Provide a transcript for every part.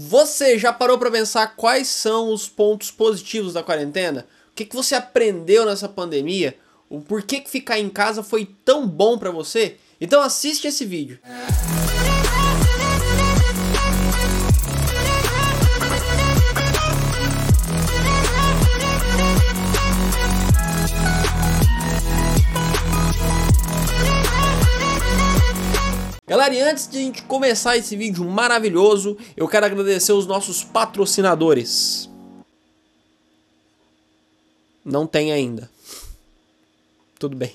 Você já parou para pensar quais são os pontos positivos da quarentena? O que, que você aprendeu nessa pandemia? O porquê que ficar em casa foi tão bom para você? Então assiste esse vídeo. Galera, e antes de a gente começar esse vídeo maravilhoso, eu quero agradecer os nossos patrocinadores. Não tem ainda. Tudo bem.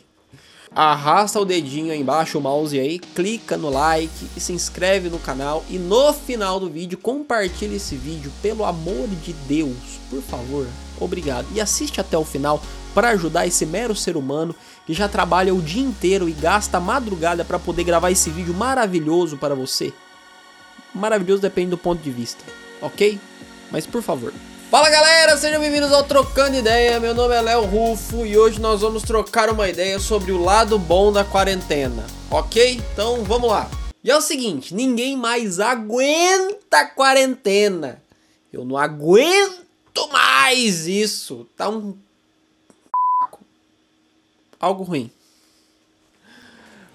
Arrasta o dedinho aí embaixo, o mouse aí, clica no like e se inscreve no canal. E no final do vídeo, compartilhe esse vídeo, pelo amor de Deus, por favor. Obrigado. E assiste até o final para ajudar esse mero ser humano que já trabalha o dia inteiro e gasta a madrugada para poder gravar esse vídeo maravilhoso para você. Maravilhoso depende do ponto de vista, ok? Mas por favor. Fala galera, sejam bem-vindos ao Trocando Ideia. Meu nome é Léo Rufo e hoje nós vamos trocar uma ideia sobre o lado bom da quarentena, ok? Então vamos lá. E é o seguinte: ninguém mais aguenta a quarentena. Eu não aguento mais isso. Tá um algo ruim.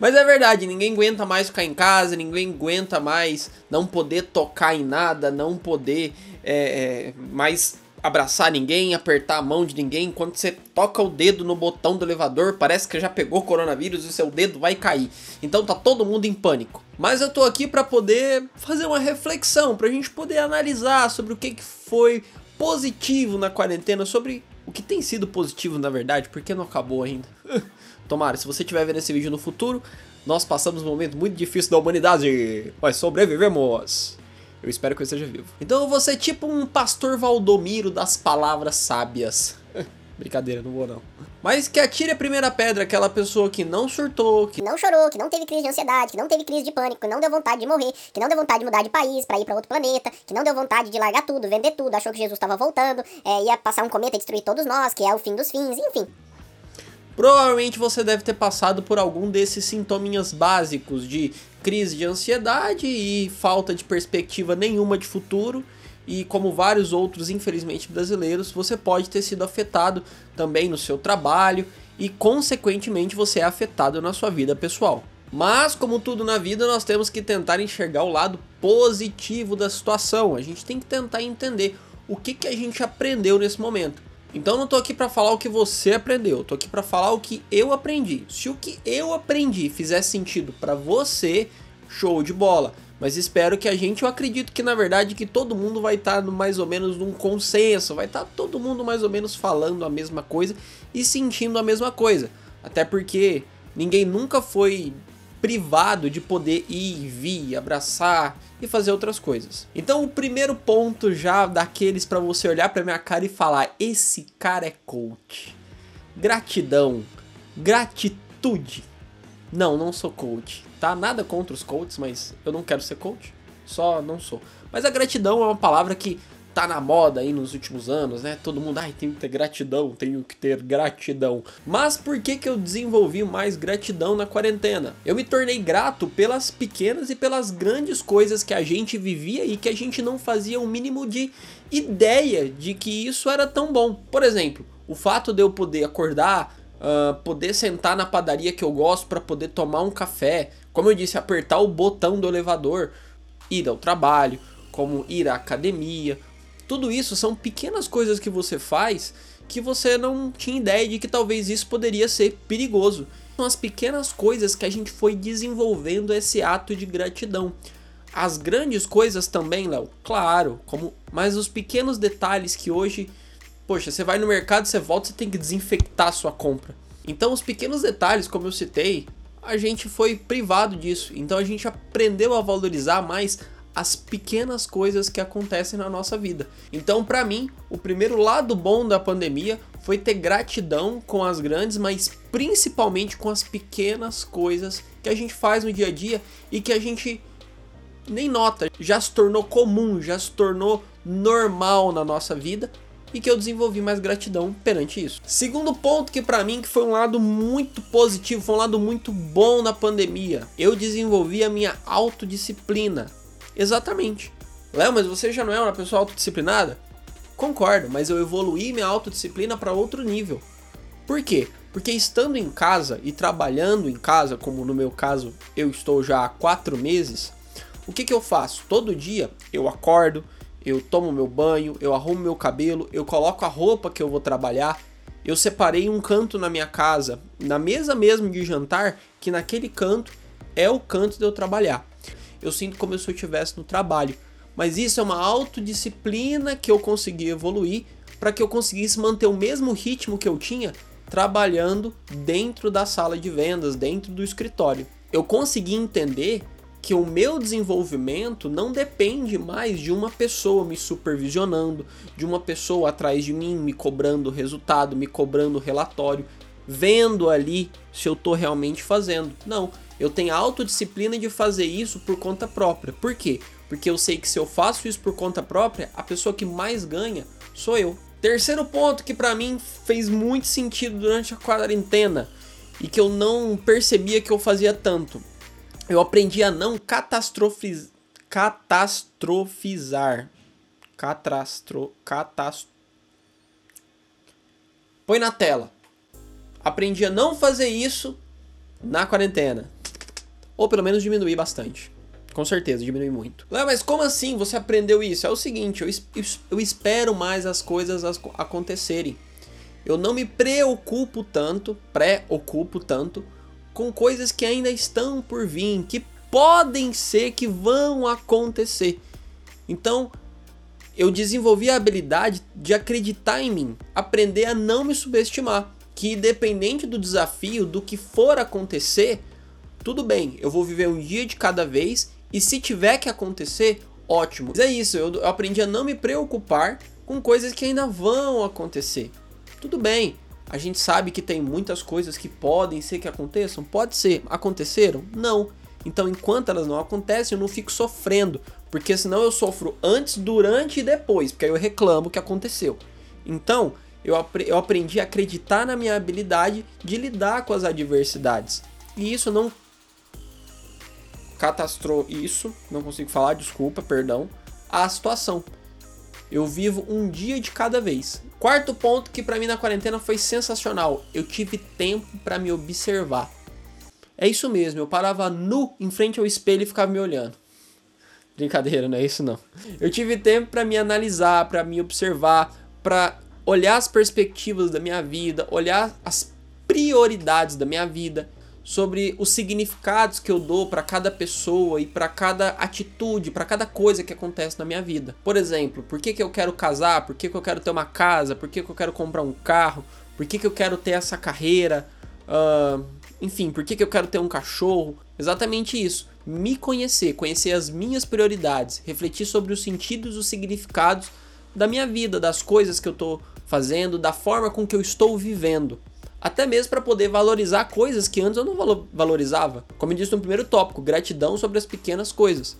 Mas é verdade, ninguém aguenta mais ficar em casa, ninguém aguenta mais não poder tocar em nada, não poder é, é, mais abraçar ninguém, apertar a mão de ninguém. Quando você toca o dedo no botão do elevador, parece que já pegou coronavírus e seu dedo vai cair. Então tá todo mundo em pânico. Mas eu tô aqui para poder fazer uma reflexão, pra gente poder analisar sobre o que, que foi positivo na quarentena, sobre o que tem sido positivo, na verdade, porque não acabou ainda. Tomara, se você estiver vendo esse vídeo no futuro, nós passamos um momento muito difícil da humanidade, mas sobrevivemos. Eu espero que eu esteja vivo. Então eu vou ser tipo um pastor Valdomiro das palavras sábias. Brincadeira, não vou não. Mas que atire a primeira pedra aquela pessoa que não surtou, que não chorou, que não teve crise de ansiedade, que não teve crise de pânico, que não deu vontade de morrer, que não deu vontade de mudar de país para ir para outro planeta, que não deu vontade de largar tudo, vender tudo, achou que Jesus estava voltando, é, ia passar um cometa e destruir todos nós, que é o fim dos fins, enfim. Provavelmente você deve ter passado por algum desses sintominhas básicos de crise de ansiedade e falta de perspectiva nenhuma de futuro e como vários outros, infelizmente, brasileiros, você pode ter sido afetado também no seu trabalho e, consequentemente, você é afetado na sua vida pessoal. Mas, como tudo na vida, nós temos que tentar enxergar o lado positivo da situação. A gente tem que tentar entender o que, que a gente aprendeu nesse momento. Então não tô aqui para falar o que você aprendeu, tô aqui para falar o que eu aprendi. Se o que eu aprendi fizer sentido para você, show de bola. Mas espero que a gente, eu acredito que na verdade que todo mundo vai estar tá mais ou menos num consenso, vai estar tá todo mundo mais ou menos falando a mesma coisa e sentindo a mesma coisa. Até porque ninguém nunca foi privado de poder ir, vir, abraçar e fazer outras coisas. Então o primeiro ponto já daqueles para você olhar para minha cara e falar: esse cara é coach. Gratidão, gratitude. Não, não sou coach tá? Nada contra os coaches, mas eu não quero ser coach, só não sou. Mas a gratidão é uma palavra que tá na moda aí nos últimos anos, né? Todo mundo, ai, tenho que ter gratidão, tenho que ter gratidão. Mas por que que eu desenvolvi mais gratidão na quarentena? Eu me tornei grato pelas pequenas e pelas grandes coisas que a gente vivia e que a gente não fazia o um mínimo de ideia de que isso era tão bom. Por exemplo, o fato de eu poder acordar, uh, poder sentar na padaria que eu gosto para poder tomar um café, como eu disse, apertar o botão do elevador, ir ao trabalho, como ir à academia. Tudo isso são pequenas coisas que você faz que você não tinha ideia de que talvez isso poderia ser perigoso. São as pequenas coisas que a gente foi desenvolvendo esse ato de gratidão. As grandes coisas também, Léo, claro, como mas os pequenos detalhes que hoje, poxa, você vai no mercado, você volta, você tem que desinfectar a sua compra. Então os pequenos detalhes, como eu citei, a gente foi privado disso. Então a gente aprendeu a valorizar mais as pequenas coisas que acontecem na nossa vida. Então, para mim, o primeiro lado bom da pandemia foi ter gratidão com as grandes, mas principalmente com as pequenas coisas que a gente faz no dia a dia e que a gente nem nota, já se tornou comum, já se tornou normal na nossa vida e que eu desenvolvi mais gratidão perante isso. Segundo ponto que para mim que foi um lado muito positivo, foi um lado muito bom na pandemia. Eu desenvolvi a minha autodisciplina. Exatamente. Léo, mas você já não é uma pessoa autodisciplinada? Concordo, mas eu evoluí minha autodisciplina para outro nível. Por quê? Porque estando em casa e trabalhando em casa, como no meu caso eu estou já há quatro meses, o que, que eu faço? Todo dia eu acordo, eu tomo meu banho, eu arrumo meu cabelo, eu coloco a roupa que eu vou trabalhar, eu separei um canto na minha casa, na mesa mesmo de jantar, que naquele canto é o canto de eu trabalhar. Eu sinto como se eu estivesse no trabalho. Mas isso é uma autodisciplina que eu consegui evoluir para que eu conseguisse manter o mesmo ritmo que eu tinha trabalhando dentro da sala de vendas, dentro do escritório. Eu consegui entender que o meu desenvolvimento não depende mais de uma pessoa me supervisionando, de uma pessoa atrás de mim me cobrando resultado, me cobrando relatório, vendo ali se eu estou realmente fazendo. Não, eu tenho a autodisciplina de fazer isso por conta própria. Por quê? Porque eu sei que se eu faço isso por conta própria, a pessoa que mais ganha sou eu. Terceiro ponto que para mim fez muito sentido durante a quarentena e que eu não percebia que eu fazia tanto. Eu aprendi a não catastrofiz... catastrofizar. Catastro... Catast... Põe na tela. Aprendi a não fazer isso na quarentena. Ou pelo menos diminuir bastante. Com certeza, diminui muito. Léo, mas como assim você aprendeu isso? É o seguinte, eu, eu espero mais as coisas acontecerem. Eu não me preocupo tanto, pré-ocupo tanto, com coisas que ainda estão por vir, que podem ser que vão acontecer. Então, eu desenvolvi a habilidade de acreditar em mim, aprender a não me subestimar, que independente do desafio, do que for acontecer, tudo bem, eu vou viver um dia de cada vez e se tiver que acontecer, ótimo. Mas é isso, eu, aprendi a não me preocupar com coisas que ainda vão acontecer. Tudo bem, a gente sabe que tem muitas coisas que podem ser que aconteçam, pode ser. Aconteceram? Não. Então, enquanto elas não acontecem, eu não fico sofrendo, porque senão eu sofro antes, durante e depois, porque aí eu reclamo que aconteceu. Então, eu, eu aprendi a acreditar na minha habilidade de lidar com as adversidades. E isso não catastrou isso, não consigo falar, desculpa, perdão, a situação. Eu vivo um dia de cada vez. Quarto ponto que para mim na quarentena foi sensacional, eu tive tempo para me observar. É isso mesmo, eu parava nu em frente ao espelho e ficava me olhando. Brincadeira, não é isso não. Eu tive tempo para me analisar, para me observar, para olhar as perspectivas da minha vida, olhar as prioridades da minha vida, sobre os significados que eu dou para cada pessoa e para cada atitude, para cada coisa que acontece na minha vida. Por exemplo, por que, que eu quero casar? Por que, que eu quero ter uma casa? Por que, que eu quero comprar um carro? Por que, que eu quero ter essa carreira? Uh, enfim, por que, que eu quero ter um cachorro? Exatamente isso. Me conhecer, conhecer as minhas prioridades, refletir sobre os sentidos os significados da minha vida, das coisas que eu estou fazendo, da forma com que eu estou vivendo até mesmo para poder valorizar coisas que antes eu não valorizava. Como eu disse no primeiro tópico, gratidão sobre as pequenas coisas.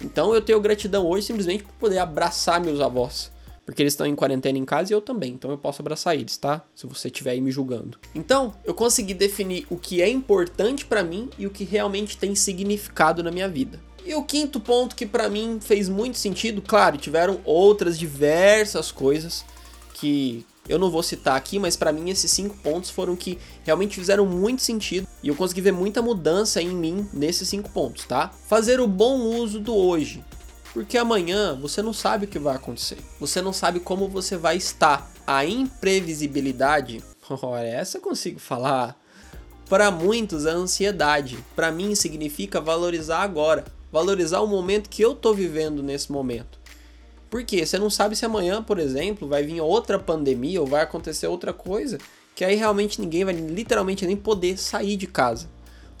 Então eu tenho gratidão hoje simplesmente por poder abraçar meus avós. Porque eles estão em quarentena em casa e eu também, então eu posso abraçar eles, tá? Se você estiver aí me julgando. Então, eu consegui definir o que é importante para mim e o que realmente tem significado na minha vida. E o quinto ponto que para mim fez muito sentido, claro, tiveram outras diversas coisas que eu não vou citar aqui, mas para mim esses cinco pontos foram que realmente fizeram muito sentido e eu consegui ver muita mudança em mim nesses cinco pontos, tá? Fazer o bom uso do hoje, porque amanhã você não sabe o que vai acontecer, você não sabe como você vai estar. A imprevisibilidade, essa eu consigo falar. Para muitos, a ansiedade, para mim significa valorizar agora, valorizar o momento que eu tô vivendo nesse momento. Porque você não sabe se amanhã, por exemplo, vai vir outra pandemia ou vai acontecer outra coisa, que aí realmente ninguém vai literalmente nem poder sair de casa.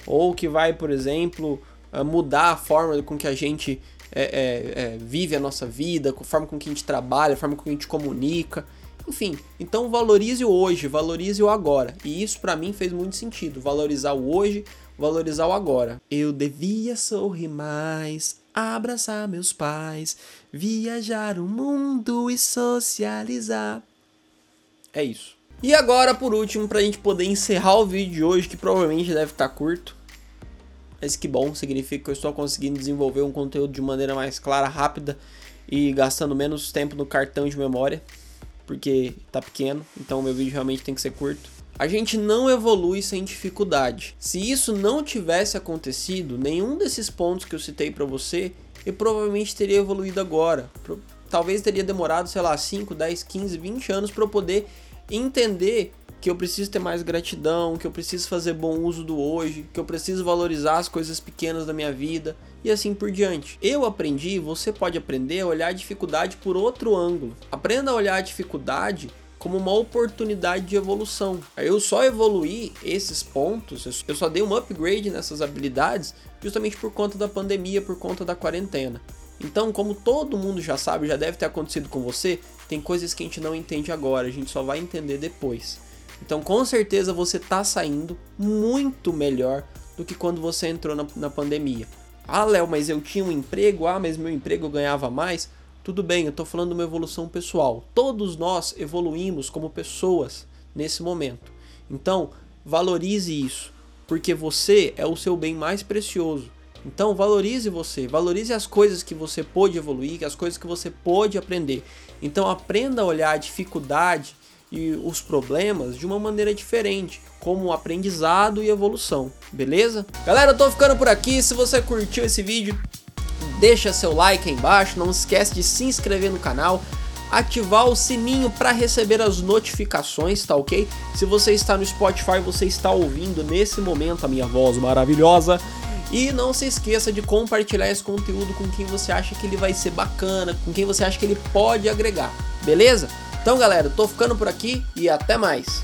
Ou que vai, por exemplo, ah, mudar a forma com que a gente é, é, é, vive a nossa vida, a forma com que a gente trabalha, a forma com que a gente comunica. Enfim, então valorize o hoje, valorize o agora. E isso para mim fez muito sentido. Valorizar o hoje, valorizar o agora. Eu devia sorrir mais, abraçar meus pais, viajar o mundo e socializar. É isso. E agora, por último, para a gente poder encerrar o vídeo de hoje, que provavelmente deve estar curto. Mas que bom, significa que eu estou conseguindo desenvolver um conteúdo de maneira mais clara, rápida e gastando menos tempo no cartão de memória, porque tá pequeno, então meu vídeo realmente tem que ser curto. A gente não evolui sem dificuldade. Se isso não tivesse acontecido, nenhum desses pontos que eu citei para você, eu provavelmente teria evoluído agora. Talvez teria demorado, sei lá, 5, 10, 15, 20 anos para eu poder entender que eu preciso ter mais gratidão, que eu preciso fazer bom uso do hoje, que eu preciso valorizar as coisas pequenas da minha vida e assim por diante. Eu aprendi, você pode aprender a olhar a dificuldade por outro ângulo. Aprenda a olhar a dificuldade como uma oportunidade de evolução. Eu só evoluí esses pontos, eu só dei um upgrade nessas habilidades justamente por conta da pandemia, por conta da quarentena. Então, como todo mundo já sabe, já deve ter acontecido com você, tem coisas que a gente não entende agora, a gente só vai entender depois. Então, com certeza você está saindo muito melhor do que quando você entrou na, na pandemia. Ah, Léo, mas eu tinha um emprego, ah, mas meu emprego ganhava mais. Tudo bem, eu estou falando de uma evolução pessoal. Todos nós evoluímos como pessoas nesse momento. Então, valorize isso, porque você é o seu bem mais precioso. Então, valorize você, valorize as coisas que você pôde evoluir, as coisas que você pôde aprender. Então, aprenda a olhar a dificuldade e os problemas de uma maneira diferente, como aprendizado e evolução, beleza? Galera, eu tô ficando por aqui. Se você curtiu esse vídeo, deixa seu like aí embaixo, não esquece de se inscrever no canal, ativar o sininho para receber as notificações, tá ok? Se você está no Spotify, você está ouvindo nesse momento a minha voz maravilhosa. E não se esqueça de compartilhar esse conteúdo com quem você acha que ele vai ser bacana, com quem você acha que ele pode agregar, beleza? Então galera, tô ficando por aqui e até mais.